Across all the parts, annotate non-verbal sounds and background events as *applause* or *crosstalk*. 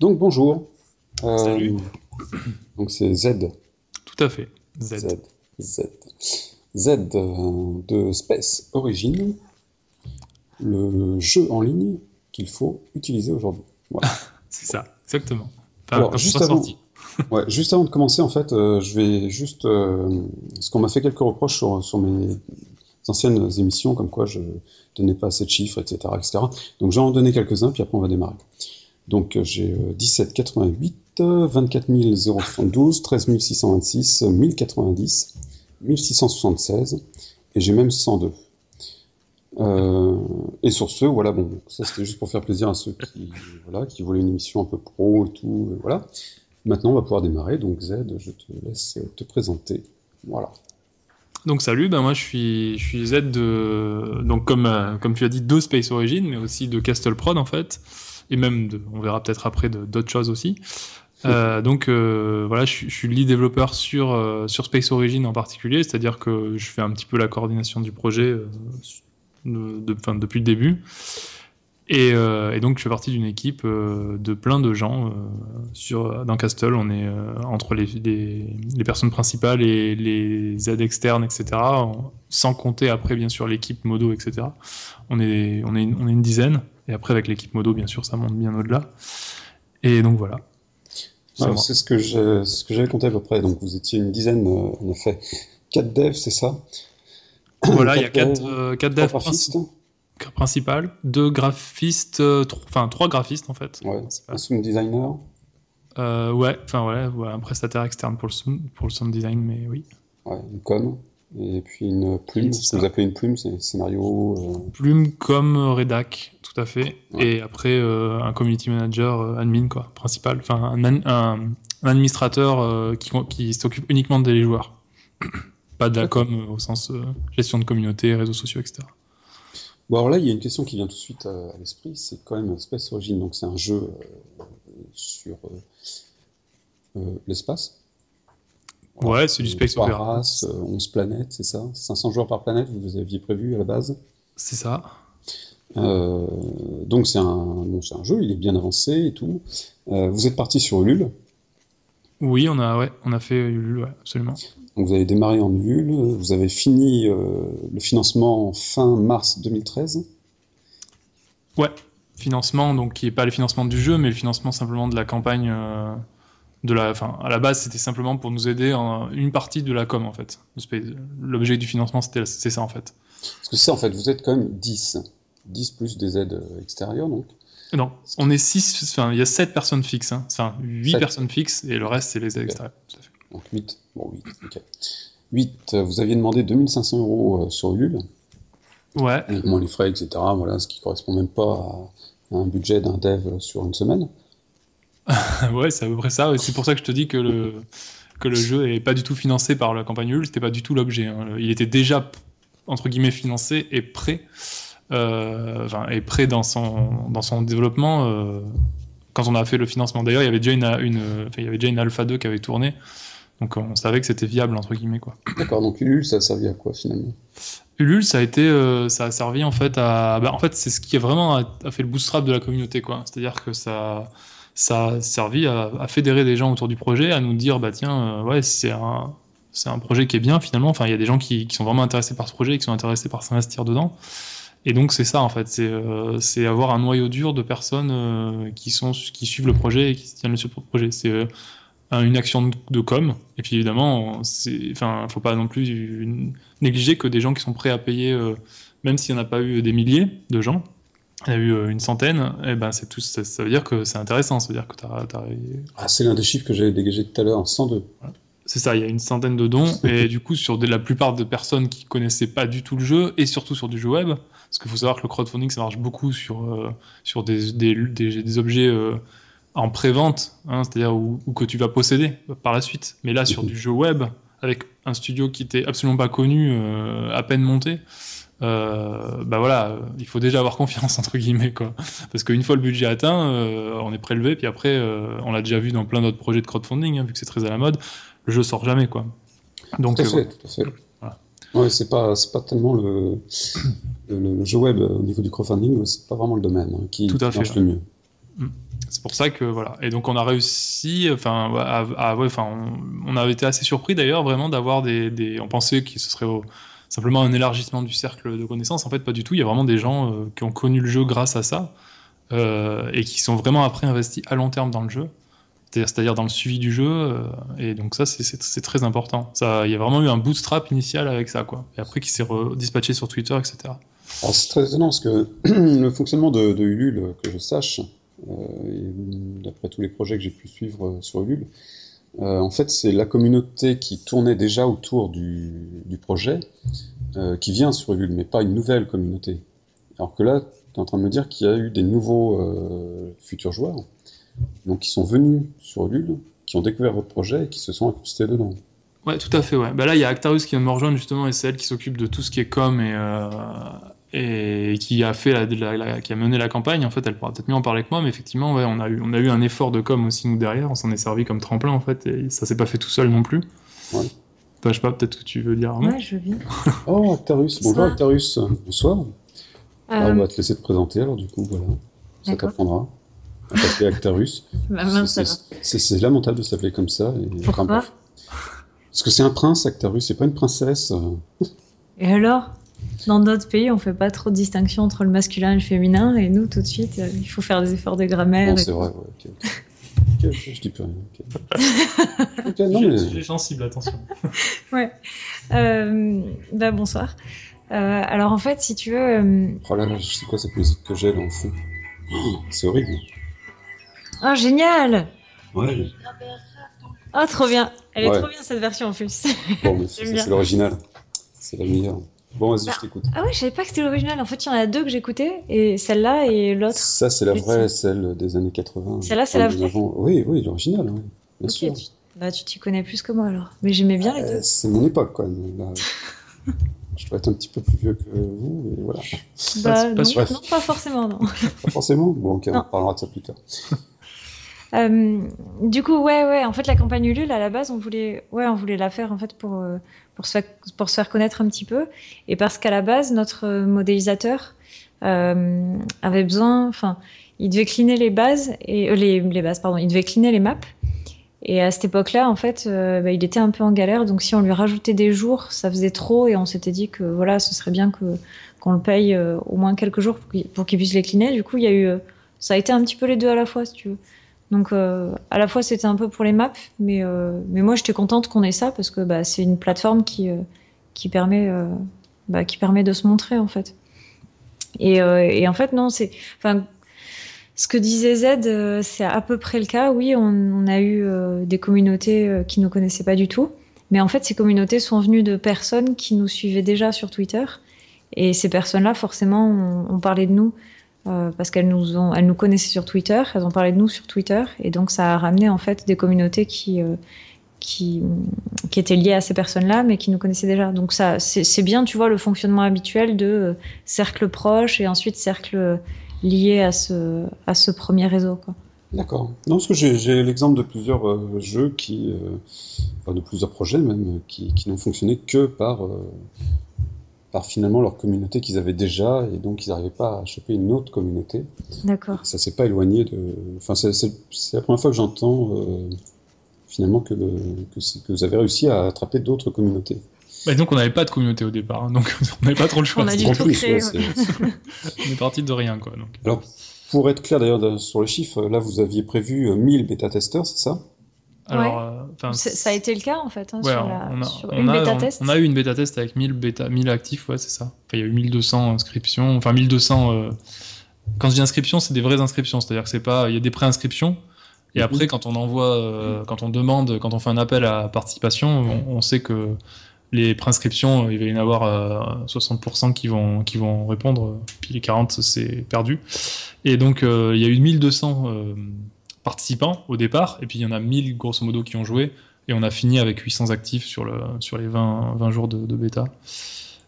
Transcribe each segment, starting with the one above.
Donc bonjour. Euh, Salut. Donc c'est Z. Tout à fait. Z. Z. Z. Z euh, de Space Origin, le jeu en ligne qu'il faut utiliser aujourd'hui. Voilà. *laughs* C'est ça, exactement. Enfin, Alors, juste avant- sorti. *laughs* Ouais, juste avant de commencer, en fait, euh, je vais juste. euh, parce qu'on m'a fait quelques reproches sur, sur mes anciennes émissions, comme quoi je donnais pas assez de chiffres, etc. etc. Donc j'en donner quelques-uns, puis après on va démarrer. Donc euh, j'ai euh, 17 88, euh, 24 072, 13 626, 1090, 1676, et j'ai même 102. Euh, et sur ce, voilà, bon, ça c'était juste pour faire plaisir à ceux qui, voilà, qui voulaient une émission un peu pro et tout, et voilà. Maintenant, on va pouvoir démarrer. Donc, Z, je te laisse te présenter. Voilà. Donc salut, ben moi je suis, je suis Z de, donc comme, euh, comme tu as dit, de Space Origin, mais aussi de Castle Prod en fait, et même de, on verra peut-être après d'autres choses aussi. *laughs* Euh, donc euh, voilà, je, suis- je suis lead développeur sur, euh, sur Space Origin en particulier, c'est-à-dire que je fais un petit peu la coordination du projet de, de- enfin, depuis le début. Et, euh, et donc je fais partie d'une équipe euh, de plein de gens euh, sur, dans Castle. On est entre les, les, les personnes principales et les aides externes, etc. sans compter après bien sûr l'équipe Modo, etc. On est, on, est une, on est une dizaine. Et après avec l'équipe Modo, bien sûr, ça monte bien au-delà. Et donc voilà. C'est ce que j'avais compté à peu près. Donc, vous étiez une dizaine, en effet. Quatre devs, c'est ça? Voilà, il y a quatre quatre, devs, euh, quatre Trois devs graphistes princi- principales, deux graphistes, euh, enfin trois graphistes en fait. Ouais. Un sound designer Euh, ouais, enfin ouais, ouais, un prestataire externe pour le sound, pour le sound design, mais oui. ouais, une com. Et puis une plume. Ce que ça. vous appelez une plume, c'est scénario. euh, Plume comme rédac, tout à fait. Ouais. Et après, euh, un community manager euh, admin, quoi, principal. Enfin, un, an- un- un administrateur euh, qui, qui s'occupe uniquement des joueurs. *coughs* Pas de la com euh, au sens euh, gestion de communauté, réseaux sociaux, etc. Bon, alors là, il y a une question qui vient tout de suite euh, à l'esprit. C'est quand même Space Origin. Donc, c'est un jeu euh, sur euh, l'espace. Ouais, c'est du space races, euh, 11 planètes, c'est ça? 500 joueurs par planète, vous aviez prévu à la base? C'est ça. Euh, donc c'est un, bon, un jeu, il est bien avancé et tout. Euh, vous êtes parti sur Ulule, Oui, on a, ouais, on a fait Ulule, ouais, absolument. donc vous avez démarré en Ulule, vous avez fini euh, le financement fin mars 2013. Ouais, financement, donc qui est pas le financement du jeu, mais le financement simplement de la campagne. euh, de la, enfin, à la base, c'était simplement pour nous aider en une partie de la com, en fait. L'objet du financement, c'était c'est ça, en fait. Parce que ça en fait, vous êtes quand même 10. 10 plus des aides euh, extérieures donc. Non, on est 6, enfin, il y a 7 personnes fixes, hein. enfin 8 Sept. personnes fixes, et le reste, c'est les extérieurs. Tout à fait. Donc 8. Bon 8, ok. 8, vous aviez demandé 2500 euros euh, sur Ulule, Ouais, moins les frais, etc. Voilà, ce qui correspond même pas à, un budget d'un dev sur une semaine. *laughs* ouais, c'est à peu près ça. C'est pour ça que je te dis que le, que le jeu est pas du tout financé par la campagne Ulule, c'était pas du tout l'objet. hein. Il était déjà, entre guillemets, financé et prêt, euh, enfin, et prêt dans son, dans son développement euh, quand on a fait le financement. D'ailleurs, il y avait déjà une, il y avait déjà une Alpha 2 qui avait tourné, donc on savait que c'était viable, entre guillemets, quoi. D'accord, donc Ulule, ça a servi à quoi finalement? Ulule, ça a été, euh, ça a servi en fait à, bah, en fait, c'est ce qui a vraiment a, a fait le bootstrap de la communauté, quoi. C'est-à-dire que ça, ça a servi à, à fédérer des gens autour du projet, à nous dire, bah tiens, euh, ouais, c'est un, c'est un projet qui est bien finalement. Enfin, il y a des gens qui, qui sont vraiment intéressés par ce projet, qui sont intéressés par s'investir dedans. Et donc c'est ça en fait, c'est euh, c'est avoir un noyau dur de personnes euh, qui sont qui suivent le projet et qui se tiennent le projet. C'est euh, un- une action de, de com. Et puis évidemment, enfin, faut pas non plus une- négliger que des gens qui sont prêts à payer, euh, même s'il n'y en a pas eu des milliers de gens, il y a eu une centaine, et ben c'est tout, ça, ça veut dire que c'est intéressant, ça veut dire que t'as, t'as- Ah, c'est l'un des chiffres que j'avais dégagé tout à l'heure, 102. C'est ça, il y a une centaine de dons, et du coup sur de, la plupart de personnes qui connaissaient pas du tout le jeu, et surtout sur du jeu web, parce qu'il faut savoir que le crowdfunding ça marche beaucoup sur, euh, sur des, des, des, des objets euh, en pré-vente, hein, c'est-à-dire où, où que tu vas posséder par la suite. Mais là, sur du jeu web, avec un studio qui était absolument pas connu, euh, à peine monté, euh, bah voilà, il faut déjà avoir confiance *laughs* entre guillemets quoi. Parce qu'une fois le budget atteint, euh, on est prélevé, puis après, euh, on l'a déjà vu dans plein d'autres projets de crowdfunding, hein, vu que c'est très à la mode, le jeu sort jamais quoi. Donc Tout à euh, fait, tout à fait. Ouais, c'est pas, tellement le, le, jeu web au niveau du crowdfunding, c'est pas vraiment le domaine hein, qui, Tout à fait, le mieux. Mm. C'est pour ça que voilà. Et donc on a réussi, enfin, à, enfin, on, avait été assez surpris d'ailleurs vraiment d'avoir des, des, on pensait que ce serait simplement un élargissement du cercle de connaissances. En fait, pas du tout. Il y a vraiment des gens euh, qui ont connu le jeu grâce à ça euh, et qui sont vraiment après investis à long terme dans le jeu c'est-à-dire dans le suivi du jeu. Euh, et donc ça, c'est très important. Il y a vraiment eu un bootstrap initial avec ça, quoi. Et après, qui s'est dispatché sur Twitter, etc. C'est très étonnant parce que *clears throat* le fonctionnement de, Ulule, que je sache, euh, d'après tous les projets que j'ai pu suivre euh, sur Ulule, en fait, c'est la communauté qui tournait déjà autour du, du projet qui vient sur Ulule, mais pas une nouvelle communauté. Alors que là, tu es en train de me dire qu'il y a eu des nouveaux futurs joueurs donc qui sont venus sur Ulule, qui ont découvert votre projet et qui se sont incrustés dedans. Ouais, tout à fait, ouais. Bah là, il y a Actarus qui vient de me rejoindre justement, et c'est elle qui s'occupe de tout ce qui est com et, euh, et qui a fait la, qui a mené la campagne. En fait, elle pourra peut-être mieux en parler que moi, mais effectivement, ouais, on a eu, on a eu un effort de com aussi nous derrière. On s'en est servi comme tremplin en fait, et ça s'est pas fait tout seul non plus. Ouais. Bah, je sais pas, peut-être que tu veux dire. Ouais, je veux *laughs* oh, Actarus, bonjour Actarus, bonsoir. Euh, ah, on va te laisser te présenter alors, du coup, voilà. Ça t'apprendra s'appeler Actarus. *laughs* C'est lamentable de s'appeler comme ça. Pourquoi Parce que c'est un prince, Actarus, c'est pas une princesse. Et alors? Dans d'autres pays, on fait pas trop de distinction entre le masculin et le féminin, et nous, tout de suite, euh, il faut faire des efforts de grammaire. c'est vrai, ouais, je dis plus rien. non, mais... J'ai sensible, attention. *laughs* ouais. Euh, bah, bonsoir. Euh, alors en fait, si tu veux. Oh là là, je sais quoi cette musique que j'ai là en fond. c'est horrible. Oh, génial Ouais. Oh, trop bien. Elle est trop bien cette version en plus. Bon, mais *laughs* c'est l'original. C'est la meilleure. Bon, vas-y, je bah, t'écoute. Ah ouais, je savais pas que c'était l'original. En fait, il y en a deux que j'écoutais, et celle-là et l'autre. Ça, c'est la vraie, celle des années 80. Celle-là, c'est la vraie. Oui, oui, l'original, oui. bien sûr. Tu... Bah, tu t'y connais plus que moi alors. Mais j'aimais bien les deux. C'est mon époque, quoi. *laughs* je dois être un petit peu plus vieux que vous, et voilà. Bah, *laughs* non, non, pas forcément, non. Pas forcément? Bon, ok, on parlera de ça plus tard. Euh, du coup, ouais, ouais. En fait, la campagne Ulule, à la base, on voulait, ouais, on voulait la faire en fait pour euh, pour se faire, connaître un petit peu, et parce qu'à la base, notre modélisateur euh, avait besoin, enfin, il devait cleaner les bases et les, bases, pardon, il devait cleaner les maps. Et à cette époque-là, en fait, bah, il était un peu en galère. Donc, si on lui rajoutait des jours, ça faisait trop. Et on s'était dit que voilà, ce serait bien qu'on le paye au moins quelques jours pour qu'il puisse les cleaner. Du coup, il y a eu, ça a été un petit peu les deux à la fois, si tu veux. Donc euh, à la fois c'était un peu pour les maps, mais, euh, mais moi j'étais contente qu'on ait ça parce que bah, c'est une plateforme qui, euh, qui, permet, bah, qui permet de se montrer en fait. Et, en fait non, c'est... Ce que disait Z, c'est à peu près le cas. Oui, on, on a eu des communautés qui ne nous connaissaient pas du tout. Mais en fait, ces communautés sont venues de personnes qui nous suivaient déjà sur Twitter. Et ces personnes-là, forcément, ont, ont parlé de nous. Euh, parce qu'elles nous ont, elles nous connaissaient sur Twitter, elles ont parlé de nous sur Twitter, et donc ça a ramené en fait des communautés qui euh, qui, étaient liées à ces personnes-là, mais qui nous connaissaient déjà. Donc ça, c'est bien, tu vois, le fonctionnement habituel de euh, cercle proche et ensuite cercle lié à ce à ce premier réseau. D'accord. Non, parce que j'ai l'exemple de plusieurs jeux qui, enfin de plusieurs projets même, qui, qui n'ont fonctionné que par par finalement leur communauté qu'ils avaient déjà, et donc ils n'arrivaient pas à choper une autre communauté. D'accord. Ça s'est pas éloigné de. Enfin, c'est la première fois que j'entends euh, finalement que, que, vous avez réussi à attraper d'autres communautés. Bah, donc on n'avait pas de communauté au départ, hein, donc *laughs* on n'avait pas trop le choix. on a dû tout créer. *laughs* on est parti de rien, quoi. Donc. Alors, pour être clair d'ailleurs sur les chiffres, là vous aviez prévu 1000 bêta-testeurs, c'est ça? Alors, euh, ça a été le cas en fait hein, sur, la, on a, sur une bêta test. On, a eu une bêta test avec 1000, bêta, 1000 actifs, ouais, c'est ça. Enfin, il y a eu 1200 inscriptions, enfin 1200. Euh... Quand je dis inscriptions, c'est des vraies inscriptions, c'est-à-dire que c'est pas, il y a des préinscriptions. Et mhm. après, quand on envoie, euh, quand on demande, quand on fait un appel à participation, on, sait que les préinscriptions, il va y en avoir 60% euh, qui vont, qui vont répondre, puis les 40, c'est perdu. Et donc, il y a eu 1200 participants au départ, et puis il y en a 1000 grosso modo qui ont joué, et on a fini avec 800 actifs sur, le, sur les 20, 20 jours de, bêta.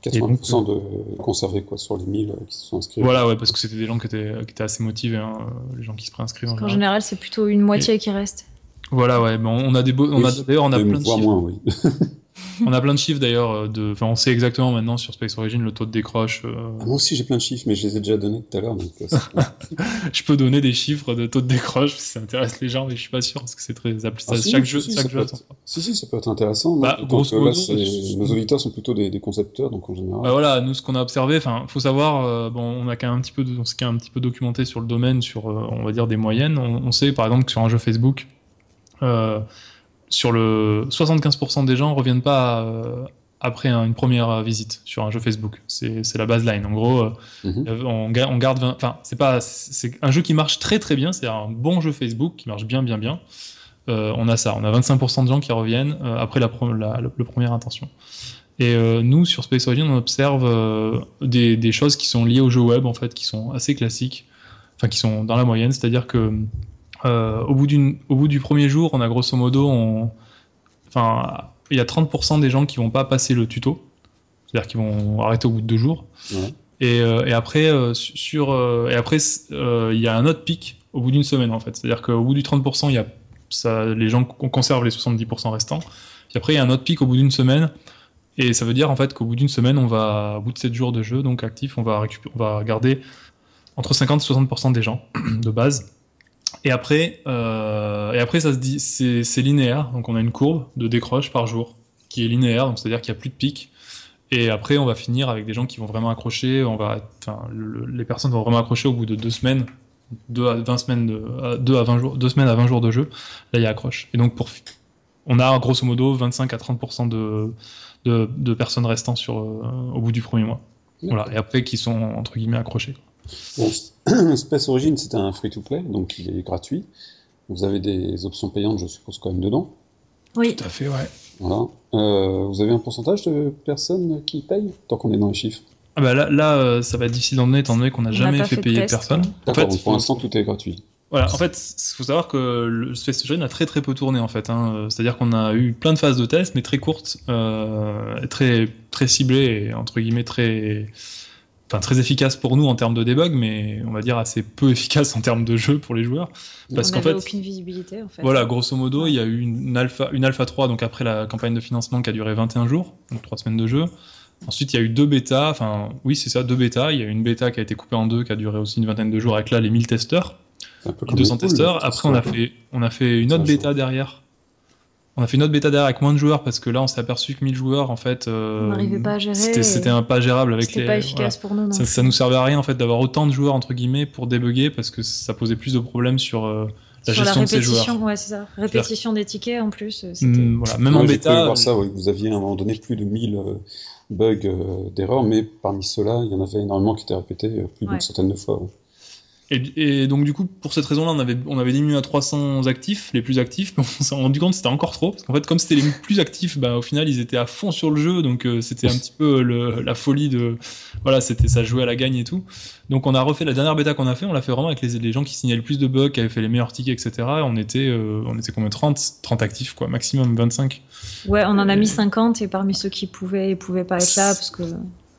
80% de conservés quoi, sur les 1000 qui se sont inscrits. Voilà, ouais, parce que c'était des gens qui étaient, qui étaient assez motivés, hein, les gens qui se préinscrivent. En, en général, c'est plutôt une moitié qui reste. Voilà, ouais, bon, on a des beaux, on a d'ailleurs on a plein de moins, oui. *laughs* On a plein de chiffres d'ailleurs. euh, De... Enfin, on sait exactement maintenant sur Space Origin le taux de décroche. euh, Moi aussi j'ai plein de chiffres, mais je les ai déjà donnés tout à l'heure. donc, euh, *laughs* Je peux donner des chiffres de taux de décroche si ça intéresse les gens, mais je suis pas sûr parce que c'est très appli- Ah, si, chaque si, jeu, si, chaque ça jeu être- Si, si, ça peut être intéressant. Bah, grosso modo, nos auditeurs sont plutôt des, des concepteurs, donc en général. Bah voilà, nous ce qu'on a observé, enfin, faut savoir, euh, bon, on a quand même un petit peu, de- on s'est quand même un petit peu documenté sur le domaine, sur, euh, on va dire des moyennes. On, on sait par exemple que sur un jeu Facebook, euh, sur le 75% des gens reviennent pas euh, après un- une première visite sur un jeu Facebook. C'est la baseline. En gros, euh, Mhm. on, ga- on garde, 20 enfin, c'est pas, c'est un jeu qui marche très très bien. C'est un bon jeu Facebook qui marche bien bien bien. Euh, on a ça, on a 25% de gens qui reviennent euh, après la, pro- la, la- la première intention. Et euh, nous, sur Space Origin, on observe des, des choses qui sont liées au jeu web, en fait, qui sont assez classiques, enfin, qui sont dans la moyenne. C'est-à-dire que euh, au, bout au bout du premier jour, on a grosso modo, on, enfin, il y a 30% des gens qui vont pas passer le tuto, c'est-à-dire qu'ils vont arrêter au bout de deux jours. Et, euh, et après, euh, sur, euh, et après, il y a un autre pic au bout d'une semaine, en fait. C'est-à-dire qu'au bout du 30%, il y a ça, les gens con- conservent les 70% restants. Puis après, il y a un autre pic au bout d'une semaine. Et ça veut dire en fait qu'au bout d'une semaine, on va, au bout de 7 jours de jeu, donc actif, on va, on va garder entre 50 et 60% des gens *clears throat* de base. Et après, euh, et après ça se dit, c'est linéaire, donc on a une courbe de décroche par jour qui est linéaire, donc c'est-à-dire qu'il n'y a plus de pic. Et après, on va finir avec des gens qui vont vraiment accrocher. On va, enfin, le- les personnes vont vraiment accrocher au bout de deux semaines, deux à 20 semaines, de, deux à 20 jours, deux semaines à 20 jours de jeu. Là, il y a accroche. Et donc, pour, on a grosso modo 25 à 30% de, de, de personnes restant sur, euh, au bout du premier mois. Voilà. Et après, qui sont entre guillemets accrochés. Bon, *clears throat* Space Origin, c'est un free-to-play, donc il est gratuit. Vous avez des options payantes, je suppose, quand même dedans. Oui, Tout à fait, ouais. Voilà. Euh, vous avez un pourcentage de personnes qui payent, tant qu'on est dans les chiffres? Ah bah là, là euh, ça va être difficile d'en donner étant donné qu'on n'a jamais fait payer test, personne. En fait, donc pour l'instant, tout est gratuit. Voilà, en fait, il faut savoir que le Space Origin a très très peu tourné en fait. hein. C'est-à-dire qu'on a eu plein de phases de tests, mais très courtes, euh, très très ciblées et entre guillemets très, enfin très efficaces pour nous en termes de debug, mais on va dire assez peu *laughs* efficaces en termes de jeu pour les joueurs. Parce qu'en fait, aucune visibilité en fait. voilà, grosso modo, il y a eu une alpha, une alpha 3, donc après la campagne de financement qui a duré 21 jours, donc 3 semaines de jeu. Ensuite, il y a eu deux bêtas, enfin, oui, c'est ça, deux bêtas. Il y a eu une bêta qui a été coupée en deux, qui a duré aussi une vingtaine de jours, avec là les 1000 testeurs, C'est un peu les comme 200 les poules, testeurs. Après, on a fait, on a fait une autre bêta derrière. On a fait une autre bêta derrière avec moins de joueurs parce que là, on s'est aperçu que 1000 joueurs, en fait, euh, On n'arrivait pas à gérer. c'était, un pas gérable avec C'était les. pas voilà. pour nous. non. Ça, ça nous servait à rien en fait d'avoir autant de joueurs entre guillemets pour débugger parce que ça posait plus de problèmes sur euh, la Sur gestion de ces répétition, joueurs. ouais, c'est ça. Répétition des tickets en plus. euh, c'était- Hmm, voilà. Même en Ouais, bêta, voir ça, oui. Vous aviez à un moment donné plus de 1000 euh, bugs euh, d'erreurs, mais parmi ceux-là, il y en avait énormément qui étaient répétés plus d'une centaine de fois. Et, et donc du coup, pour cette raison-là, on avait, on avait diminué à 300 actifs, les plus actifs, mais on s'est rendu compte que c'était encore trop, parce qu'en fait, comme c'était les plus actifs, bah, au final, ils étaient à fond sur le jeu, donc euh, c'était un petit peu le- la folie de... Voilà, c'était ça jouait à la gagne et tout. Donc on a refait la dernière bêta qu'on a fait, on l'a fait vraiment avec les, les gens qui signaient le plus de bugs, qui avaient fait les meilleurs tickets, etc. Et on était, euh, on était combien 30, 30 actifs, quoi, maximum 25. Ouais, on en a Et- mis 50 et parmi ceux qui pouvaient et pouvaient pas être là parce que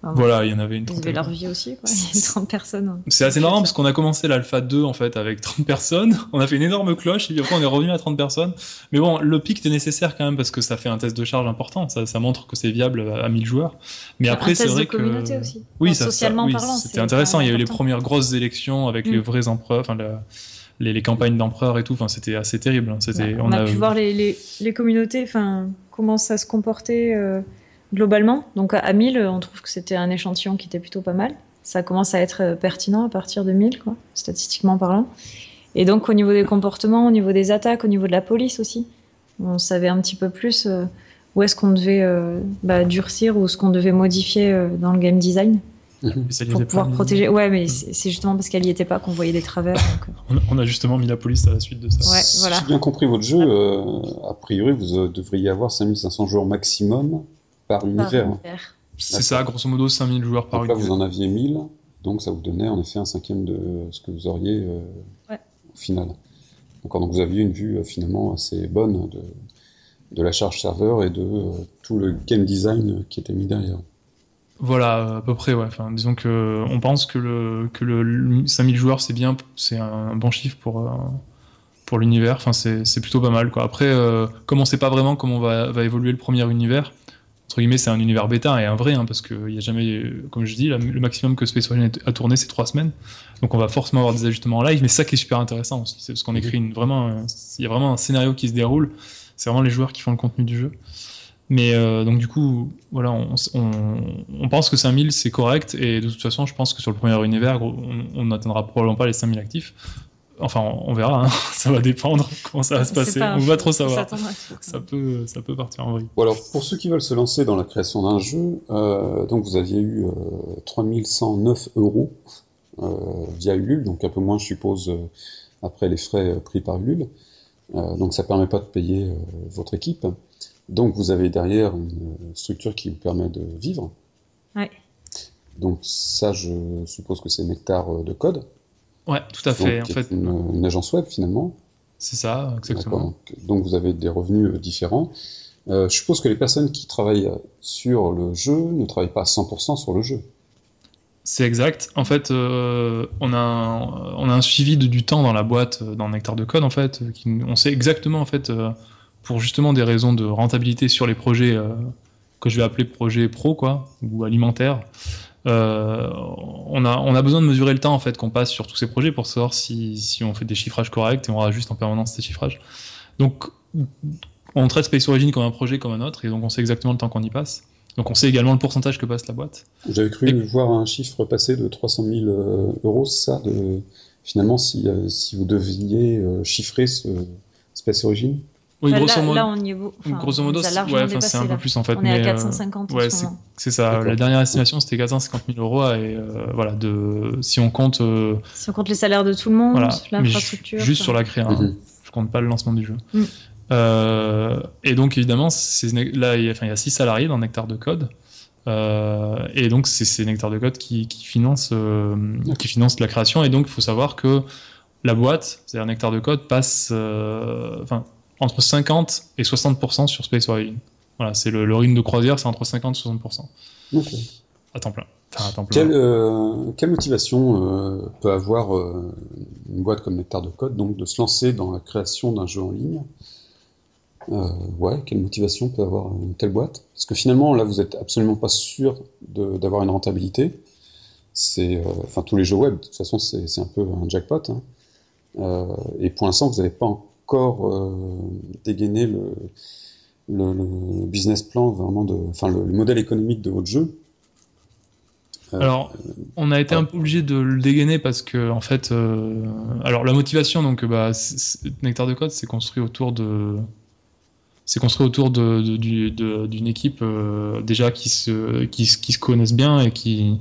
enfin, Voilà, il y en avait une ils avaient trentaine. leur vie aussi. Quoi. Il y a 30 personnes. hein. C'est assez marrant parce qu'on a commencé l'alpha 2 en fait avec 30 personnes, *laughs* on a fait une énorme cloche et puis après on est revenu à 30 personnes. Mais bon, le pic était nécessaire quand même parce que ça fait un test de charge important, ça, ça montre que c'est viable à 1000 joueurs. Mais après c'est vrai de communauté que aussi. oui, Enfin, ça, ça- socialement oui, parlant. c'était c'est intéressant. Il y a eu les premières grosses élections avec les Mm. vrais empereurs, enfin la- les, les campagnes d'empereurs et tout. Enfin, c'était assez terrible. hein. C'était, Ouais, on, a, pu voir les, les, les communautés, enfin, comment ça se comportait euh, globalement. Donc à, à 1000, on trouve que c'était un échantillon qui était plutôt pas mal. Ça commence à être euh, pertinent à partir de 1000, quoi, statistiquement parlant. Et donc au niveau des comportements, au niveau des attaques, au niveau de la police aussi, on savait un petit peu plus euh, où est-ce qu'on devait euh, bah, durcir ou ce qu'on devait modifier euh, dans le game design spécialisés pour pouvoir protéger. Ouais, mais c'est c'est justement parce qu'elle y était pas qu'on voyait des travers. donc, On a, justement mis la police à la suite de ça. Ouais, Si voilà. j'ai bien compris votre jeu, euh, a priori, vous devriez avoir 5500 joueurs maximum par univers. C'est ça, grosso modo 5000 joueurs par Donc là, vous en aviez 1000, donc ça vous donnait en effet un cinquième de ce que vous auriez euh, Ouais. au final. D'accord, donc vous aviez une vue euh, finalement assez bonne de, de la charge serveur et de euh, tout le game design qui était mis derrière. Voilà, à peu près, ouais. Enfin, disons que on pense que le, que le, le 5000 joueurs, c'est bien, c'est un bon chiffre pour, pour l'univers. Enfin, c'est plutôt pas mal, quoi. Après, euh, comme on sait pas vraiment comment va, va évoluer le premier univers, entre guillemets, c'est un univers bêta et un vrai, hein, parce qu'il n'y a jamais, comme je dis, le maximum que Space Origin a tourné, c'est trois semaines. Donc on va forcément avoir des ajustements en live, mais ça qui est super intéressant aussi, c'est parce qu'on écrit vraiment, il y a vraiment un scénario qui se déroule. C'est vraiment les joueurs qui font le contenu du jeu. Mais euh, donc du coup, voilà, on, on, pense que 5000 c'est correct et de toute façon, je pense que sur le premier univers, on n'atteindra probablement pas les 5000 actifs. Enfin, on, verra, hein. *laughs* ça va dépendre comment ça va se passer. on va trop savoir. Ça peut, ça peut partir en vrille. Bon, alors, pour ceux qui veulent se lancer dans la création d'un jeu, euh, donc vous aviez eu euh, 3109 euros euh, via Ulule, donc un peu moins, je suppose, euh, après les frais pris par Ulule. donc ça permet pas de payer votre équipe. Donc vous avez derrière une structure qui vous permet de vivre. Ouais. Donc ça, je suppose que c'est Nectar de code. Ouais, tout à fait. en fait, une, agence web finalement. C'est ça, exactement. Donc, vous avez des revenus euh, différents. Euh, je suppose que les personnes qui travaillent sur le jeu ne travaillent pas à 100% sur le jeu. C'est exact. En fait, euh, on, a un, on a un suivi de, du temps dans la boîte, dans Nectar de Code, en fait. Qui, on sait exactement, en fait, pour justement des raisons de rentabilité sur les projets que je vais appeler projets pro, quoi, ou alimentaires. Euh, on, a, on a besoin de mesurer le temps en fait qu'on passe sur tous ces projets pour savoir si, si on fait des chiffrages corrects et on rajuste en permanence ces chiffrages. Donc on traite Space Origin comme un projet comme un autre et donc on sait exactement le temps qu'on y passe. Donc on sait également le pourcentage que passe la boîte. J'avais cru voir un chiffre passer de 300 000 euh, euros, c'est ça de... Finalement, si, euh, si vous deviez chiffrer ce Space Origin? Oui, grosso, modo, là, on y est grosso modo, c'est un peu plus en fait. On est à 450 euh, ouais, c'est ça. La dernière estimation, c'était 450 000 euros. Et euh, voilà, de, si on compte. Euh, si on compte les salaires de tout le monde, l'infrastructure. Juste sur la créa, hein. mhm. je compte pas le lancement du jeu. Mm. et donc, évidemment, là, il y, a, enfin, il y a 6 salariés dans Nectar de Code. et donc, c'est Nectar de Code qui, qui finance, qui finance la création. Et donc, il faut savoir que la boîte, c'est-à-dire Nectar de Code, passe. Enfin entre 50 et 60% sur Space Origin. Voilà, c'est le, le rythme de croisière, c'est entre 50 et 60%. À temps plein. Quelle, euh, quelle, motivation euh, peut avoir euh, une boîte comme Nectar de Code donc de se lancer dans la création d'un jeu en ligne? Ouais, quelle motivation peut avoir une telle boîte? Parce que finalement, là, vous n'êtes absolument pas sûr d'avoir une rentabilité. C'est, enfin, tous les jeux web, de toute façon, c'est un peu un jackpot. Hein. et pour l'instant, vous n'avez pas encore euh, dégainer le, le, business plan, vraiment de, enfin le, modèle économique de votre jeu. Euh, alors, on a été un peu obligé de le dégainer parce que, en fait, euh, alors la motivation, donc, bah, Nectar de Code, c'est construit autour de, c'est construit autour d'une de, de, équipe déjà qui se, qui, qui, se connaissent bien et qui,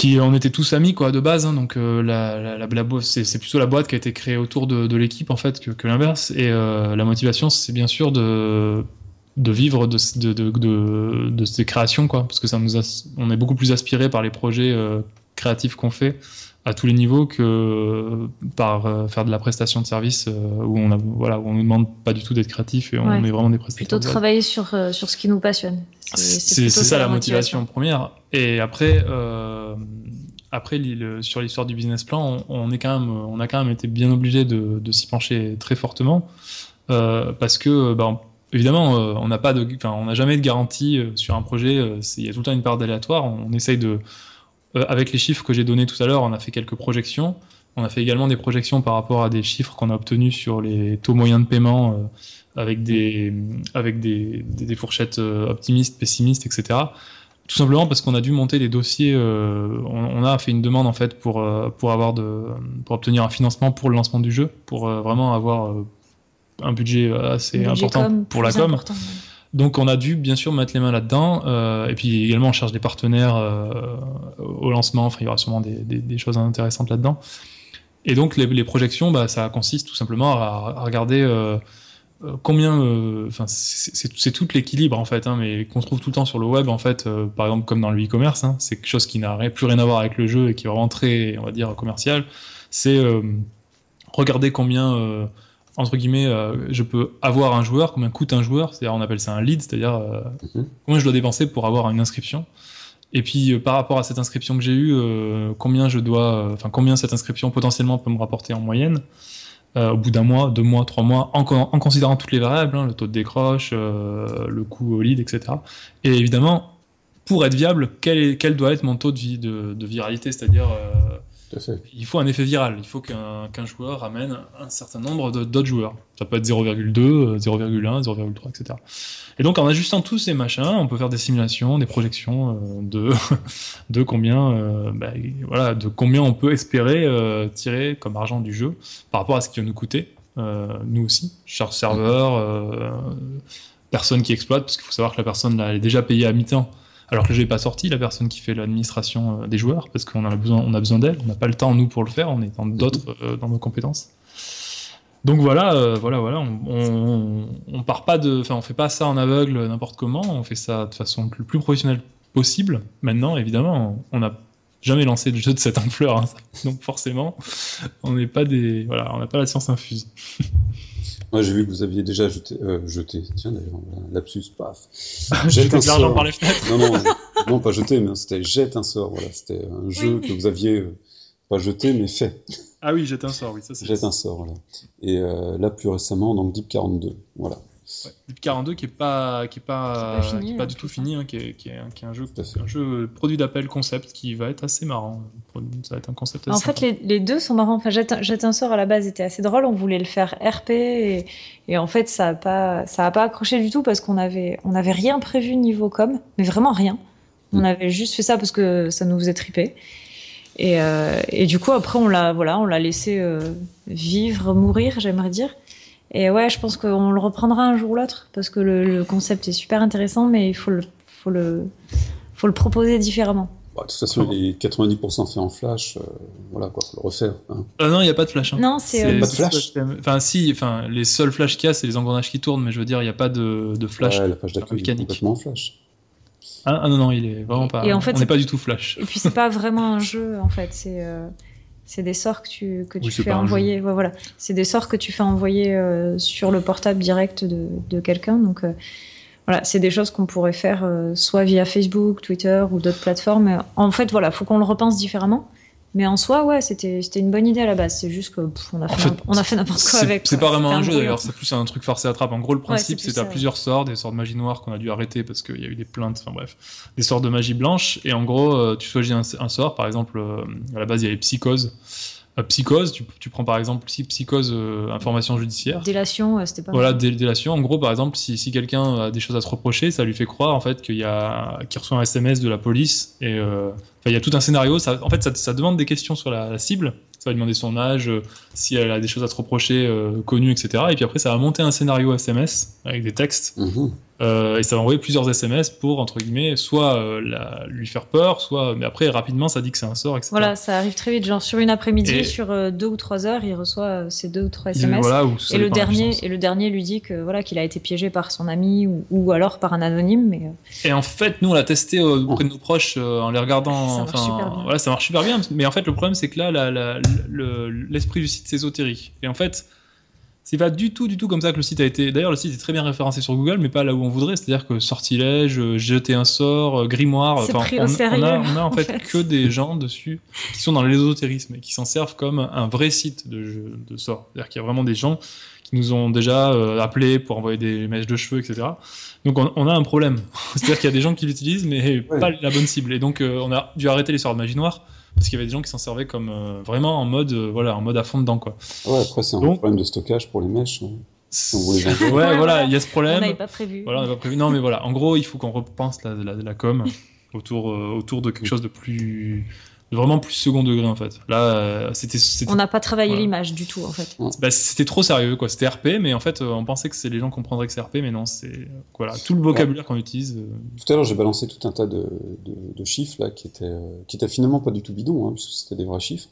qui on était tous amis quoi de base hein, donc euh, la, la, c'est plutôt la boîte qui a été créée autour de, l'équipe en fait que, l'inverse. Et euh, la motivation c'est bien sûr de de vivre de, de, de, de, ces créations quoi. Parce que ça nous on est beaucoup plus aspiré par les projets euh, créatifs qu'on fait à tous les niveaux que par euh, faire de la prestation de service euh, où on a voilà où on nous demande pas du tout d'être créatif et on est vraiment des prestataires. Plutôt travailler sur euh, sur ce qui nous passionne. C'est ça la motivation. première. Et après après sur l'histoire du business plan, on, est quand même on a quand même été bien obligé de, de s'y pencher très fortement parce que bah, évidemment on n'a pas de on n'a jamais de garantie sur un projet. Il y a tout le temps une part d'aléatoire. On essaye de euh, avec les chiffres que j'ai donnés tout à l'heure, on a fait quelques projections. On a fait également des projections par rapport à des chiffres qu'on a obtenus sur les taux moyens de paiement euh, avec des, avec des, des, fourchettes euh, optimistes, pessimistes, etc. Tout simplement parce qu'on a dû monter des dossiers. on, a fait une demande en fait pour pour avoir de pour obtenir un financement pour le lancement du jeu, pour vraiment avoir un budget assez important pour la com. Donc on a dû bien sûr mettre les mains là-dedans, euh, et puis également on cherche des partenaires euh, au lancement, enfin il y aura sûrement des, choses intéressantes là-dedans. Et donc les, projections, bah, ça consiste tout simplement à, regarder euh, combien, enfin c'est tout l'équilibre en fait, hein, mais qu'on trouve tout le temps sur le web en fait, par exemple comme dans le e-commerce, hein, c'est quelque chose qui n'a plus rien à voir avec le jeu et qui est vraiment très, on va dire, commercial, c'est regarder combien entre guillemets, euh, je peux avoir un joueur, combien coûte un joueur, c'est-à-dire on appelle ça un lead, c'est-à-dire euh, mhm. combien je dois dépenser pour avoir une inscription. Et puis euh, par rapport à cette inscription que j'ai eue, combien je dois, enfin combien cette inscription potentiellement peut me rapporter en moyenne. au bout d'un mois, deux mois, trois mois, en, en considérant toutes les variables, hein, le taux de décroche, le coût au lead, etc. Et évidemment, pour être viable, quel, est, quel doit être mon taux de, de, de viralité C'est-à-dire, il faut un effet viral. Il faut qu'un joueur ramène un certain nombre d'autres joueurs. Ça peut être 0,2, 0,1, 0,3, etc. Et donc en ajustant tous ces machins, on peut faire des simulations, des projections euh, de, *laughs* de combien, euh, bah, de combien on peut espérer euh, tirer comme argent du jeu par rapport à ce qui va nous coûter, nous aussi, charge serveur, personne qui exploite, parce qu'il faut savoir que la personne elle est déjà payée à mi-temps alors que jeu n'est pas sorti, la personne qui fait l'administration euh, des joueurs, parce qu'on a besoin, on a besoin d'elle, on n'a pas le temps nous pour le faire, on est dans d'autres euh, dans nos compétences. Donc voilà, euh, voilà, voilà, on, on, part pas de, enfin on fait pas ça en aveugle n'importe comment, on fait ça de façon le plus professionnelle possible. Maintenant, évidemment, on n'a jamais lancé de jeu de cette ampleur, hein, donc forcément, on n'est pas des, voilà, on n'a pas la science infuse. Moi, j'ai vu que vous aviez déjà jeté, euh, jeté. tiens d'ailleurs, lapsus, paf. *laughs* Jette un l'argent par les fenêtres. Non, non, non, pas jeté, mais c'était jette un sort. Voilà, c'était un jeu que vous aviez euh, pas jeté, mais fait. Ah oui, jette un sort, oui, ça c'est. Jette un sort, voilà. Et euh, là, plus récemment, donc Deep 42, voilà. Ouais. 42 qui est pas qui est pas, qui est pas, du tout fini, hein, qui, est, qui, est, un jeu un jeu produit d'appel concept qui va être assez marrant. Ça va être un concept. en fait, les, les, deux sont marrants. Enfin, Jette un sort à la base était assez drôle. On voulait le faire RP et, et en fait ça a pas ça a pas accroché du tout parce qu'on avait on avait rien prévu niveau com, mais vraiment rien. On avait juste fait ça parce que ça nous faisait triper. Et, euh, et du coup après on l'a voilà on l'a laissé euh, vivre mourir j'aimerais dire. Et ouais, je pense qu'on le reprendra un jour ou l'autre parce que le, concept est super intéressant, mais il faut le, faut le, faut le proposer différemment. Bah, de toute façon, il est 90% fait en flash, euh, voilà quoi, faut le refaire. Hein. Euh, non, il n'y a pas de flash. Hein. Non, c'est pas de flash. Enfin, si, enfin, les seuls flash qu'il y a, c'est les engrenages qui tournent, mais je veux dire, il n'y a pas de, de flash. Ouais, la page d'accueil est complètement en flash. Ah, ah, non, non, il est vraiment pas. Et en fait, on n'est pas du tout flash. Et puis c'est pas vraiment un jeu en fait, c'est. C'est des sorts que tu, que tu fais envoyer. voilà. C'est des sorts que tu fais envoyer euh, sur le portable direct de, de quelqu'un. Donc euh, voilà, c'est des choses qu'on pourrait faire euh, soit via Facebook, Twitter ou d'autres plateformes. En fait, voilà, faut qu'on le repense différemment. Mais en soi, ouais, c'était une bonne idée à la base. C'est juste que on a fait, on a fait n'importe quoi avec. C'est pas vraiment un jeu d'ailleurs, c'est plus un truc forcé à trappe. En gros, le principe, c'est à plusieurs sorts, des sorts de magie noire qu'on a dû arrêter parce qu'il y a eu des plaintes, enfin bref, des sorts de magie blanche. Et en gros, euh, tu choisis un, sort, par exemple, euh, à la base, il y avait psychose. Euh, psychose, tu, tu, prends par exemple psychose information judiciaire. Délation, c'était pas. Voilà, délation. En gros, par exemple, si, si quelqu'un a des choses à se reprocher, ça lui fait croire en fait qu'il y a, qu'il reçoit un SMS de la police et il y a tout un scénario. Ça, en fait, ça, ça, demande des questions sur la, cible. Ça va demander son âge, euh, si elle a des choses à se reprocher, euh, connues, etc. Et puis après, ça va monter un scénario SMS avec des textes. Mhm. Euh, et ça va envoyer plusieurs SMS pour, entre guillemets, soit euh, la, lui faire peur, soit. Mais après, rapidement, ça dit que c'est un sort, etc. Voilà, ça arrive très vite. Genre, sur une après-midi, sur euh, deux ou trois heures, il reçoit ces deux ou trois SMS. et, le dernier, et le dernier lui dit que voilà qu'il a été piégé par son ami ou, ou alors par un anonyme. Mais... Et en fait, nous, on l'a testé auprès de nos proches en les regardant. Ça marche super bien. Voilà, ça marche super bien. Mais en fait, le problème, c'est que là, l'esprit du site, c'est ésotérique. Et en fait c'est pas du tout, du tout comme ça que le site a été. D'ailleurs, le site est très bien référencé sur Google, mais pas là où on voudrait. C'est-à-dire que sortilège, euh, jeter un sort, euh, grimoire. Enfin, on, on, a, on, a, en fait, que des gens dessus qui sont dans l'ésotérisme et qui s'en servent comme un vrai site de, jeu, de sorts. C'est-à-dire qu'il y a vraiment des gens qui nous ont déjà euh, appelés pour envoyer des mèches de cheveux, etc. Donc on, a un problème. *laughs* C'est-à-dire qu'il y a des gens qui l'utilisent, mais pas la bonne cible. Et donc on a dû arrêter les sorts de magie noire parce qu'il y avait des gens qui s'en servaient comme euh, vraiment en mode euh, voilà en mode à fond dedans quoi. Ouais après c'est un problème de stockage pour les mèches. Hein. *laughs* ouais voilà il y a ce problème. On n'avait pas prévu. Voilà on n'avait pas prévu. Non mais voilà en gros il faut qu'on repense la, la, la com *laughs* autour euh, autour de quelque chose de plus vraiment plus second degré en fait. Là, euh, c'était. On n'a pas travaillé l'image du tout en fait. Bah, c'était trop sérieux quoi. C'était RP, mais en fait, euh, on pensait que c'est les gens comprendraient que c'est RP, mais non, c'est voilà tout le vocabulaire qu'on utilise. Euh. Tout à l'heure, j'ai balancé tout un tas de, de, chiffres là qui étaient qui étaient finalement pas du tout bidons, hein, puisque c'était des vrais chiffres.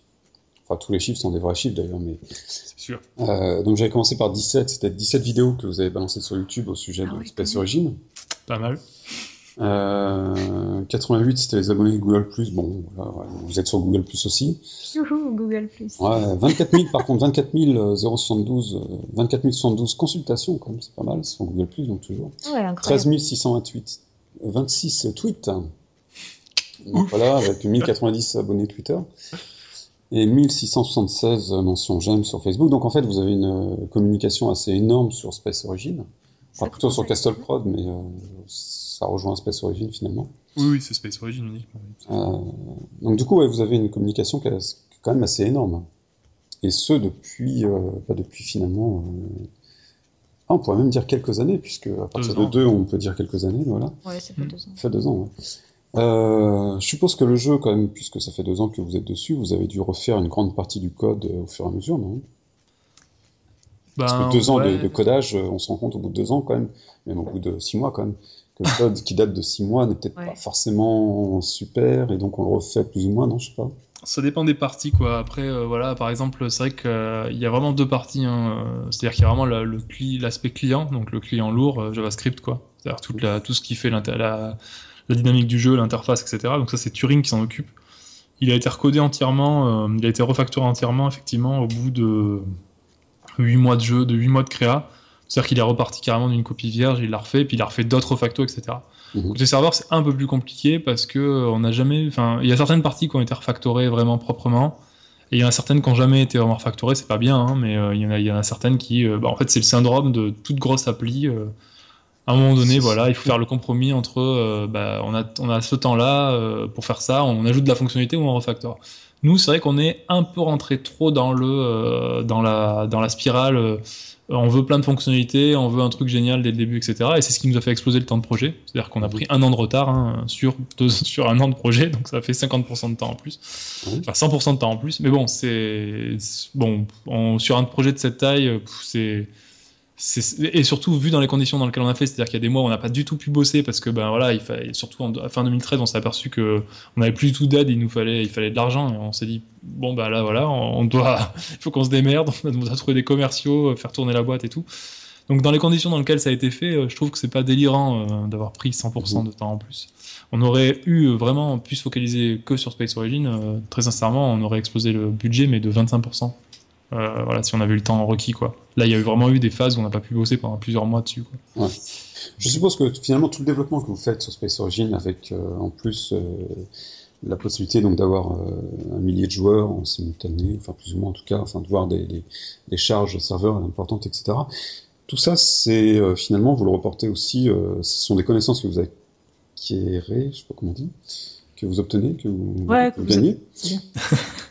Enfin, tous les chiffres sont des vrais chiffres d'ailleurs, mais. *laughs* C'est sûr. donc j'avais commencé par 17, c'était 17 vidéos que vous avez balancées sur YouTube au sujet ah de Space Origin. Pas mal. 88, euh, c'était les abonnés Google+. Bon, vous êtes sur Google+, aussi. Google+. Ouais, 24 000, par contre, 24 072, 24 072 consultations, quand même, c'est pas mal, sur Google+, donc toujours. Ouais, 13 628, 26 tweets. Donc voilà, avec 1090 abonnés Twitter. et 1676 mentions j'aime sur Facebook. Donc en fait, vous avez une communication assez énorme sur Space Origin. Enfin, plutôt sur Castle Prod, mais ça rejoint Space Origin finalement. Oui, oui, c'est Space Origin uniquement. Euh, donc du coup, vous avez une communication qui est quand même assez énorme. Et ce, depuis, euh, bah, depuis finalement... Euh, ah, on pourrait même dire quelques années, puisque à partir de deux, on peut dire quelques années, voilà. Ouais, ça fait deux ans. Ça fait deux ans, je suppose que le jeu, quand même, puisque ça fait deux ans que vous êtes dessus, vous avez dû refaire une grande partie du code au fur et à mesure, non? Parce que ben, deux ans de, de, codage, on se rend compte au bout de deux ans, quand même, même au bout de six mois, quand même, le code qui date de 6 mois n'est peut-être pas forcément super, et donc on le refait plus ou moins, non Je sais pas. Ça dépend des parties, quoi. Après, euh, voilà, par exemple, c'est vrai qu'il euh, y a vraiment deux parties. Hein. C'est-à-dire qu'il y a vraiment l'aspect client, donc le client lourd, euh, JavaScript, quoi. C'est-à-dire tout ce qui fait la, la, dynamique du jeu, l'interface, etc. Donc ça, c'est Turing qui s'en occupe. Il a été recodé entièrement, il a été refactoré entièrement, effectivement, au bout de 8 mois de jeu, de 8 mois de créa. C'est-à-dire qu'il est reparti carrément d'une copie vierge, il l'a refait, puis il a refait d'autres factos, etc. Mmh. Côté serveur, c'est un peu plus compliqué parce que euh, on n'a jamais. Enfin, il y a certaines parties qui ont été refactorées vraiment proprement. Et il y en a certaines qui n'ont jamais été vraiment refactorées, c'est pas bien, hein, mais euh, il, y en a, il y en a certaines qui. Euh, bah, en fait, c'est le syndrome de toute grosse appli. à un moment donné, voilà, il faut faire le compromis entre. Bah, on, a, on a ce temps-là pour faire ça, on ajoute de la fonctionnalité ou on refactore. Nous, c'est vrai qu'on est un peu rentré trop dans, le, dans, la, dans la spirale on veut plein de fonctionnalités, on veut un truc génial dès le début, etc. Et c'est ce qui nous a fait exploser le temps de projet. C'est-à-dire qu'on a pris un an de retard hein, sur, *laughs* sur un an de projet, donc ça fait 50% de temps en plus. Enfin, 100% de temps en plus. Mais bon, c'est. Bon, sur un projet de cette taille, c'est et surtout vu dans les conditions dans lesquelles on a fait, c'est-à-dire qu'il y a des mois où on n'a pas du tout pu bosser parce que ben voilà, il fallait, surtout en fin 2013, on s'est aperçu que on n'avait plus du tout d'aide, il nous fallait, il fallait de l'argent et on s'est dit bon bah là voilà, on, doit, *laughs* il faut qu'on se démerde, on doit trouver des commerciaux, faire tourner la boîte et tout. Donc dans les conditions dans lesquelles ça a été fait, euh, je trouve que c'est pas délirant euh, d'avoir pris 100% de temps en plus. On aurait eu vraiment pu se focaliser que sur Space Origin. Euh, très sincèrement, on aurait explosé le budget mais de 25%. Euh, voilà, si on avait eu le temps requis, quoi. Là, il y a vraiment eu des phases où on n'a pas pu bosser pendant plusieurs mois dessus. Je suppose que finalement tout le développement que vous faites sur Space Origin, avec euh, en plus euh, la possibilité donc d'avoir un millier de joueurs en simultané, enfin plus ou moins en tout cas, enfin de voir des, des, charges serveurs importantes, etc. Tout ça, c'est finalement vous le reportez aussi, ce sont des connaissances que vous acquérez, je sais pas comment dit, que vous obtenez, que vous, gagnez.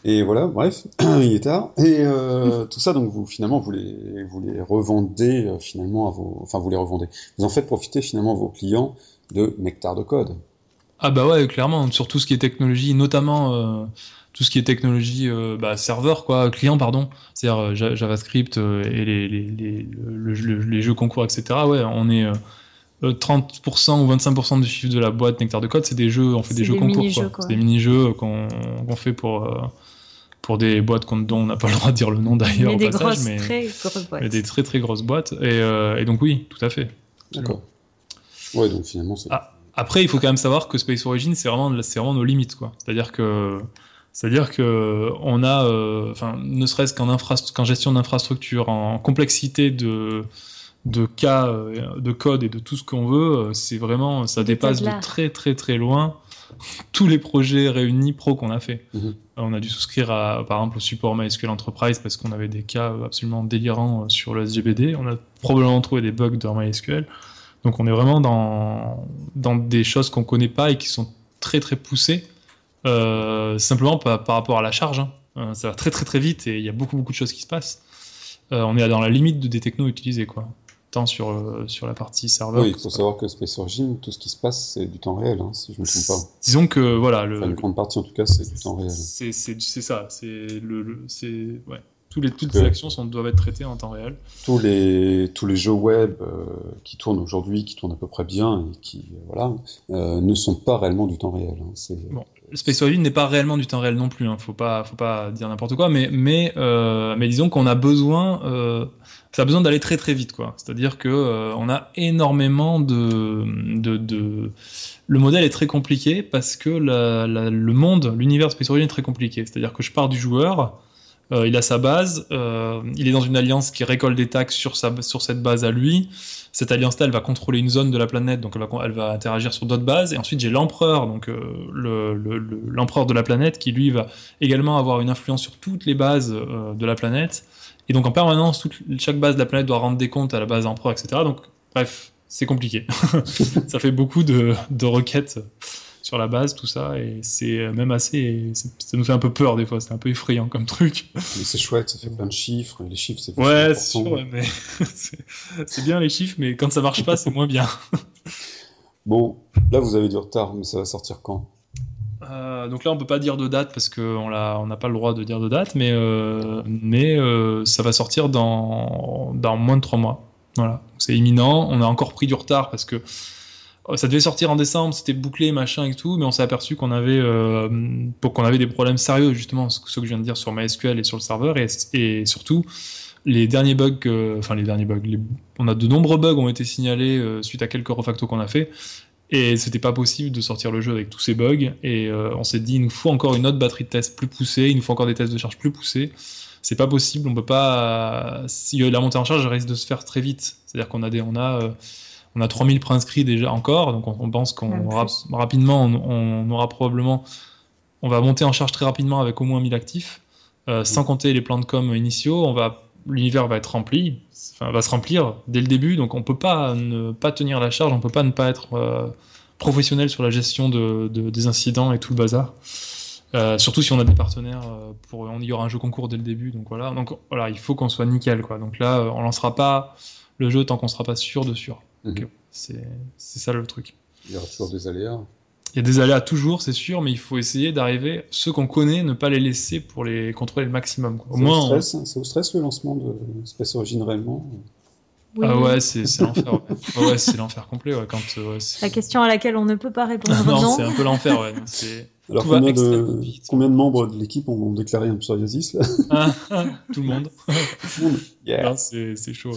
et voilà, bref, *clears throat* il est tard. Et euh, tout ça, donc vous finalement vous les, vous les revendez euh, finalement à vos, enfin vous les revendez. Vous en faites profiter finalement vos clients de nectar de code. Ah bah ouais, clairement, sur tout ce qui est technologie, notamment euh, tout ce qui est technologie bah, serveur, quoi, client, pardon, c'est-à-dire JavaScript et les, les, les, les, jeux concours, etc. Ouais, on est 30% euh, ou 25% du chiffre de la boîte Nectar de Code, c'est des jeux, on fait des jeux concours, C'est des mini-jeux qu'on fait pour, euh, pour des boîtes dont on n'a pas le droit de dire le nom d'ailleurs au des passage, mais, très grosses boîtes. des très très grosses boîtes. Et, euh, et donc oui, tout à fait. D'accord. Ouais, donc finalement c'est... Ah, après, il faut quand même savoir que Space Origin, c'est vraiment, vraiment nos limites, quoi. C'est-à-dire que... C'est-à-dire que on a, enfin, ne serait-ce qu'en gestion d'infrastructure, en complexité de, de cas euh, de code et de tout ce qu'on veut, euh, c'est vraiment, ça dépasse de très très très loin *laughs* tous les projets réunis pro qu'on a fait. Mhm. On a dû souscrire à, par exemple au support MySQL Enterprise parce qu'on avait des cas absolument délirants euh, sur le SGBD. On a probablement trouvé des bugs dans MySQL. Donc on est vraiment dans, dans des choses qu'on connaît pas et qui sont très très poussées, simplement par, rapport à la charge. Hein. ça va très très très vite et il y a beaucoup beaucoup de choses qui se passent. on est dans la limite de des technos utilisés quoi sur, euh, sur la partie serveur. Oui, il faut savoir que Space Origin, tout ce qui se passe, c'est du temps réel, hein, si je ne me trompe pas. Disons que, voilà... Le, une grande partie, en tout cas, c'est du temps réel. C'est ça, c'est le, le ouais. Tous les, toutes les actions sont, doivent être traitées en temps réel. Tous les, tous les jeux web euh, qui tournent aujourd'hui, qui tournent à peu près bien, et qui, euh, voilà, ne sont pas réellement du temps réel. Hein, bon. Space Origin n'est pas réellement du temps réel non plus, hein, faut pas, faut pas dire n'importe quoi, mais, mais, mais disons qu'on a besoin ça a besoin d'aller très très vite, quoi. C'est-à-dire que euh, on a énormément de, de, le modèle est très compliqué parce que le monde, l'univers Space Origin est très compliqué. C'est-à-dire que je pars du joueur, il a sa base, il est dans une alliance qui récolte des taxes sur, cette base à lui. Cette alliance-là, elle va contrôler une zone de la planète, donc elle va, interagir sur d'autres bases. Et ensuite, j'ai l'empereur, donc l'empereur de la planète, qui lui va également avoir une influence sur toutes les bases de la planète. Et donc en permanence, chaque base de la planète doit rendre des comptes à la base empereur, etc. Donc bref, c'est compliqué. *laughs* ça fait beaucoup de, requêtes sur la base, tout ça, et c'est même assez. Ça nous fait un peu peur des fois, c'est un peu effrayant comme truc. Mais c'est chouette, ça fait plein de chiffres, les chiffres c'est Ouais, c'est sûr, mais *laughs* c'est bien les chiffres, mais quand ça marche pas, c'est moins bien. *laughs* bon, là vous avez du retard, mais ça va sortir quand? Euh, donc là, on peut pas dire de date parce qu'on n'a on pas le droit de dire de date, mais, euh, mais euh, ça va sortir dans, dans moins de trois mois. Voilà, c'est imminent. On a encore pris du retard parce que ça devait sortir en décembre, c'était bouclé, machin et tout, mais on s'est aperçu qu'on avait, qu'on avait des problèmes sérieux, justement, ce que je viens de dire sur MySQL et sur le serveur, et, et surtout, les derniers bugs, enfin les derniers bugs, on a de nombreux bugs ont été signalés suite à quelques refactos qu'on a fait, et c'était pas possible de sortir le jeu avec tous ces bugs. Et euh, on s'est dit, il nous faut encore une autre batterie de tests plus poussée, il nous faut encore des tests de charge plus poussés. C'est pas possible, on peut pas. Si la montée en charge risque de se faire très vite. C'est-à-dire qu'on a des, on a, euh, on a 3000 préinscrits déjà encore, donc on, pense qu'on rapidement, on, aura probablement, on va monter en charge très rapidement avec au moins 1000 actifs, euh, sans compter les plans de com initiaux. On va l'univers va être rempli, enfin, va se remplir dès le début, donc on peut pas ne pas tenir la charge, on peut pas ne pas être euh, professionnel sur la gestion de, des incidents et tout le bazar. Euh, surtout si on a des partenaires, pour, on y aura un jeu concours dès le début, donc voilà. Donc voilà, il faut qu'on soit nickel, quoi. Donc là, on lancera pas le jeu tant qu'on sera pas sûr de sûr. Mhm. C'est ça le truc. Il y aura toujours des aléas. Il y a des aléas toujours, c'est sûr, mais il faut essayer d'arriver, ceux qu'on connaît, ne pas les laisser pour les contrôler le maximum. Au moins, ça, vous stresse, le lancement de Space Origin réellement? Ah ouais, c'est l'enfer. Ouais. c'est l'enfer complet. Quand, euh, La question à laquelle on ne peut pas répondre. non, c'est un peu l'enfer. Ouais. *laughs* Alors combien de, combien de, membres de l'équipe ont déclaré un psoriasis là? Ah, ah, Tout le monde. tout le monde. C'est chaud.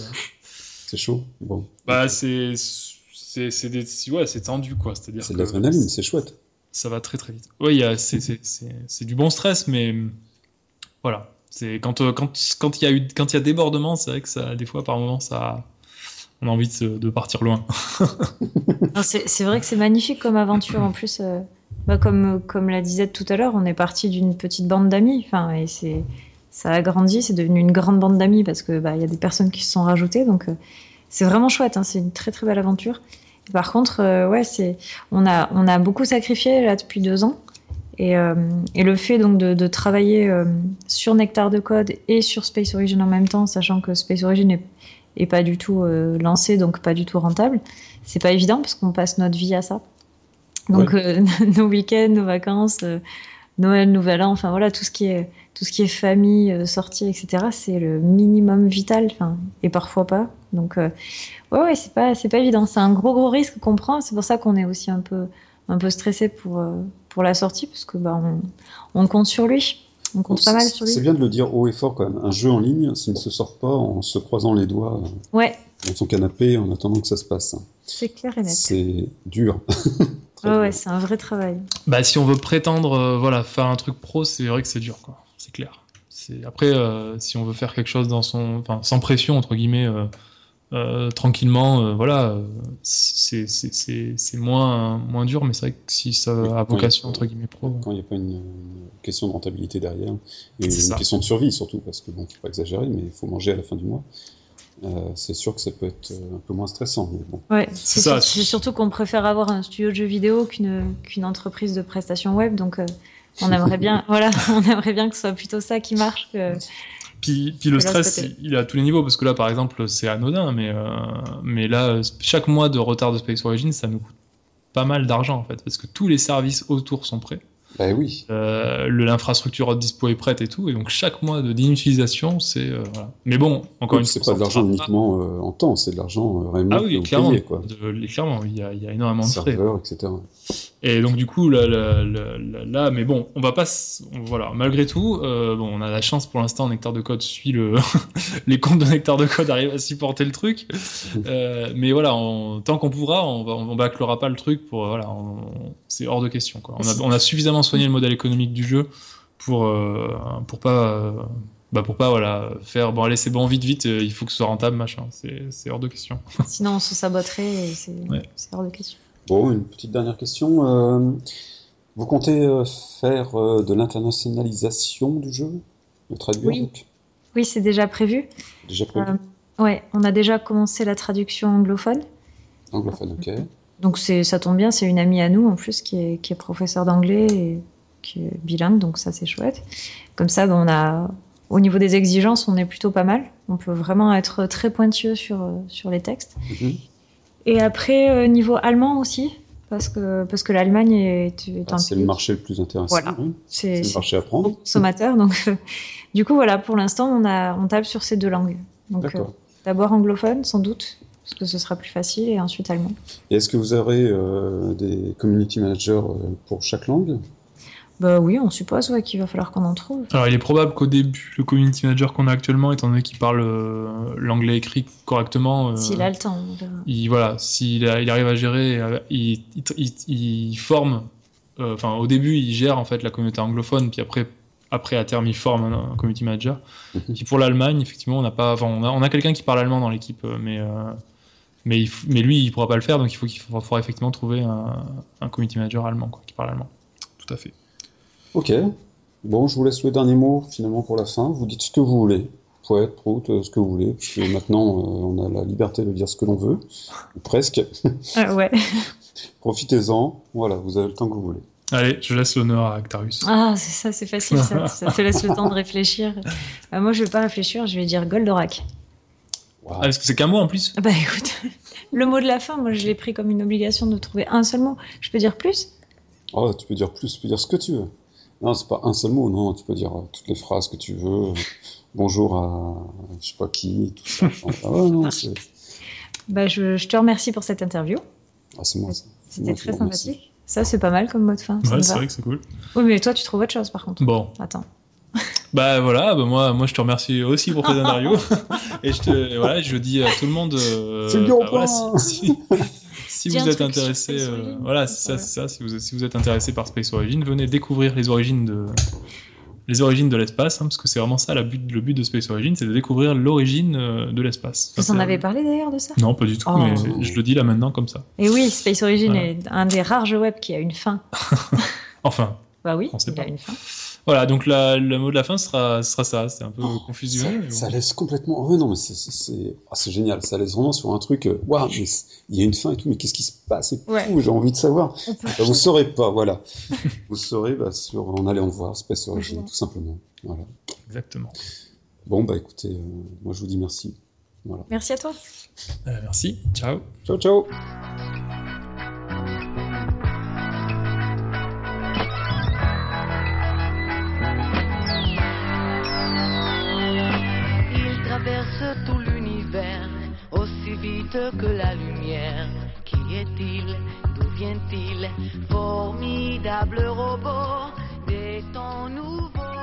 C'est chaud. Bon. Bah c'est c'est ouais, c'est tendu quoi. C'est-à-dire c'est de l'adrénaline, c'est chouette. Ça va très très vite. Oui, c'est du bon stress, mais voilà. C'est quand euh, quand quand il y a eu quand il y a débordement, c'est vrai que ça des fois par moments ça on a envie de, partir loin. *laughs* c'est vrai que c'est magnifique comme aventure en plus. Euh, bah, comme comme la disait tout à l'heure, on est parti d'une petite bande d'amis. Enfin et c'est ça a grandi, c'est devenu une grande bande d'amis parce que bah, il y a des personnes qui se sont rajoutées donc. Euh, c'est vraiment chouette, hein, c'est une très très belle aventure. par contre, euh, ouais, c'est, on a, on a beaucoup sacrifié là depuis deux ans. Et, euh, et le fait donc de, de travailler sur Nectar de Code et sur Space Origin en même temps, sachant que Space Origin est, est pas du tout lancé, donc pas du tout rentable, c'est pas évident parce qu'on passe notre vie à ça. Donc *laughs* nos week-ends, nos vacances, Noël, Nouvel An, enfin voilà, tout ce qui est tout ce qui est famille, euh, sortie, etc., c'est le minimum vital, enfin, et parfois pas. Donc, euh, ouais, ouais, c'est pas, c'est pas évident. C'est un gros, gros risque qu'on prend. C'est pour ça qu'on est aussi un peu, un peu stressé pour, euh, pour la sortie, parce que bah, on, on compte sur lui. On compte pas mal sur lui. C'est bien de le dire haut et fort quand même. Un jeu en ligne, ça ne se sort pas en se croisant les doigts ouais. dans son canapé en attendant que ça se passe. C'est clair et net. C'est dur. *laughs* ouais, ouais, c'est un vrai travail. Bah, si on veut prétendre voilà, faire un truc pro, c'est vrai que c'est dur. Quoi c'est clair. Après, euh, si on veut faire quelque chose dans son, sans pression entre guillemets, euh, euh, tranquillement, voilà, c'est moins moins dur, mais c'est vrai que si ça a vocation entre guillemets pro. Quand il n'y a pas une, question de rentabilité derrière, et une question de survie surtout, parce que bon, faut pas exagérer, mais il faut manger à la fin du mois. C'est sûr que ça peut être un peu moins stressant. bon. Ouais, c'est surtout qu'on préfère avoir un studio de jeux vidéo qu'une qu'une entreprise de prestations web, donc on aimerait bien, *laughs* voilà, *laughs* on aimerait bien que ce soit plutôt ça qui marche. Que, puis, puis le stress, il est à tous les niveaux, parce que là, par exemple, c'est anodin, mais, euh, mais là, chaque mois de retard de Space Origin, ça nous coûte pas mal d'argent, en fait, parce que tous les services autour sont prêts. Bah oui. Euh, L'infrastructure dispo est prête et tout, et donc chaque mois d'inutilisation, c'est. Euh, voilà. Mais bon, encore une fois. C'est pas de l'argent uniquement euh, en temps, c'est de l'argent euh, réellement. Ah oui, clairement. quoi. clairement, il y, a, il y a énormément de frais. etc. Et donc du coup là, là, là, mais bon, on va pas, voilà, malgré tout, euh, bon, on a la chance pour l'instant, Nectar de Code suit le, *laughs* les comptes de Nectar de Code arrivent à supporter le truc, euh, mais voilà, tant qu'on pourra, on va, on bâclera pas le truc pour, voilà, c'est hors de question quoi. On a, on a, suffisamment soigné le modèle économique du jeu pour, euh, pour pas bah pour pas voilà faire bon allez c'est bon vite vite il faut que ce soit rentable machin. C'est hors de question. Sinon on se saboterait c'est hors de question bon une petite dernière question vous comptez faire de l'internationalisation du jeu le traduire oui oui c'est déjà prévu déjà prévu ouais on a déjà commencé la traduction anglophone anglophone ok donc ça tombe bien, c'est une amie à nous en plus qui est, qui est professeure d'anglais et qui est bilingue, donc ça c'est chouette. Comme ça, on a, au niveau des exigences, on est plutôt pas mal. On peut vraiment être très pointueux sur, sur les textes. Mhm. Et après, euh, niveau allemand aussi, parce que, parce que l'Allemagne est, ah, C'est le marché le plus intéressant. Voilà. C'est le marché à prendre. Consommateur. donc, euh, *laughs* du coup, voilà, pour l'instant, on, a, on tape sur ces deux langues. Donc, euh, d'abord anglophone, sans doute, parce que ce sera plus facile, et ensuite allemand. Et est-ce que vous aurez euh, des community managers pour chaque langue? Bah oui, on suppose ouais, qu'il va falloir qu'on en trouve. Alors il est probable qu'au début, le community manager qu'on a actuellement, étant donné qu'il parle euh, l'anglais écrit correctement, s'il a le temps, il, voilà, s'il il arrive à gérer, il, il, il forme. Enfin, au début, il gère en fait la communauté anglophone, puis après, après à terme, il forme un, community manager. Mhm. Puis pour l'Allemagne, effectivement, on n'a pas, enfin, on a, on a quelqu'un qui parle allemand dans l'équipe, mais mais, mais lui, il pourra pas le faire, donc il faut qu'il faudra, effectivement trouver un, un, community manager allemand quoi, qui parle allemand. Tout à fait. Ok. Bon, je vous laisse le dernier mot finalement pour la fin. Vous dites ce que vous voulez. Poète, prout, euh, ce que vous voulez. Parce que maintenant, euh, on a la liberté de dire ce que l'on veut. presque. *laughs* Ah ouais. *laughs* Profitez-en. Voilà, vous avez le temps que vous voulez. Allez, je laisse l'honneur à Actarus. Ah, c'est ça, c'est facile, ça. *laughs* ça te laisse le temps de réfléchir. Bah, moi, je vais pas réfléchir, je vais dire Goldorak. Ah, est-ce que c'est qu'un mot en plus? Bah écoute, le mot de la fin, moi je l'ai pris comme une obligation de trouver un seul mot. Je peux dire plus? Oh, tu peux dire plus, tu peux dire ce que tu veux. Non, c'est pas un seul mot, non, tu peux dire euh, toutes les phrases que tu veux. Bonjour à je sais pas qui, tout ça. *laughs* ah non, bah, je, je, te remercie pour cette interview. Ah, c'est moi. C'était très sympathique. Ça, c'est pas mal comme mot de fin. Ouais, c'est vrai que c'est cool. Oui, mais toi, tu trouves autre chose par contre. Bon. Attends. *laughs* Bah voilà, bah moi, moi je te remercie aussi pour tes *laughs* interviews. et je te, voilà, je dis à tout le monde. Euh, c'est bah, voilà, si, si, vous êtes intéressé, euh, voilà, c'est ça, ça. Si vous, si vous êtes intéressé par Space Origin, venez découvrir les origines de les origines de l'espace, hein, parce que c'est vraiment ça but, le but de Space Origin, c'est de découvrir l'origine euh, de l'espace. Vous en avez parlé d'ailleurs de ça? Non, pas du tout, mais oh. je le dis là maintenant comme ça. Et oui, Space Origin est un des rares jeux web qui a une fin. *laughs* enfin. Bah oui, il a une fin. Voilà, donc le mot de la fin sera, sera ça. C'est un peu oh, confusion. Ça, laisse complètement. Oh, non, mais ah, c'est génial. Ça laisse vraiment sur un truc. Euh, waouh, il y a une fin et tout, mais qu'est-ce qui se passe J'ai envie de savoir. Bah, vous saurez pas, voilà. *laughs* vous saurez bah, sur, en allant voir Space Origin, tout simplement. Voilà. Exactement. Bon, bah écoutez, euh, moi je vous dis merci. Voilà. Merci à toi. Euh, merci. Ciao. Ciao, ciao. Tout l'univers aussi vite que la lumière. Qui est-il? D'où vient-il? Formidable robot des temps nouveaux.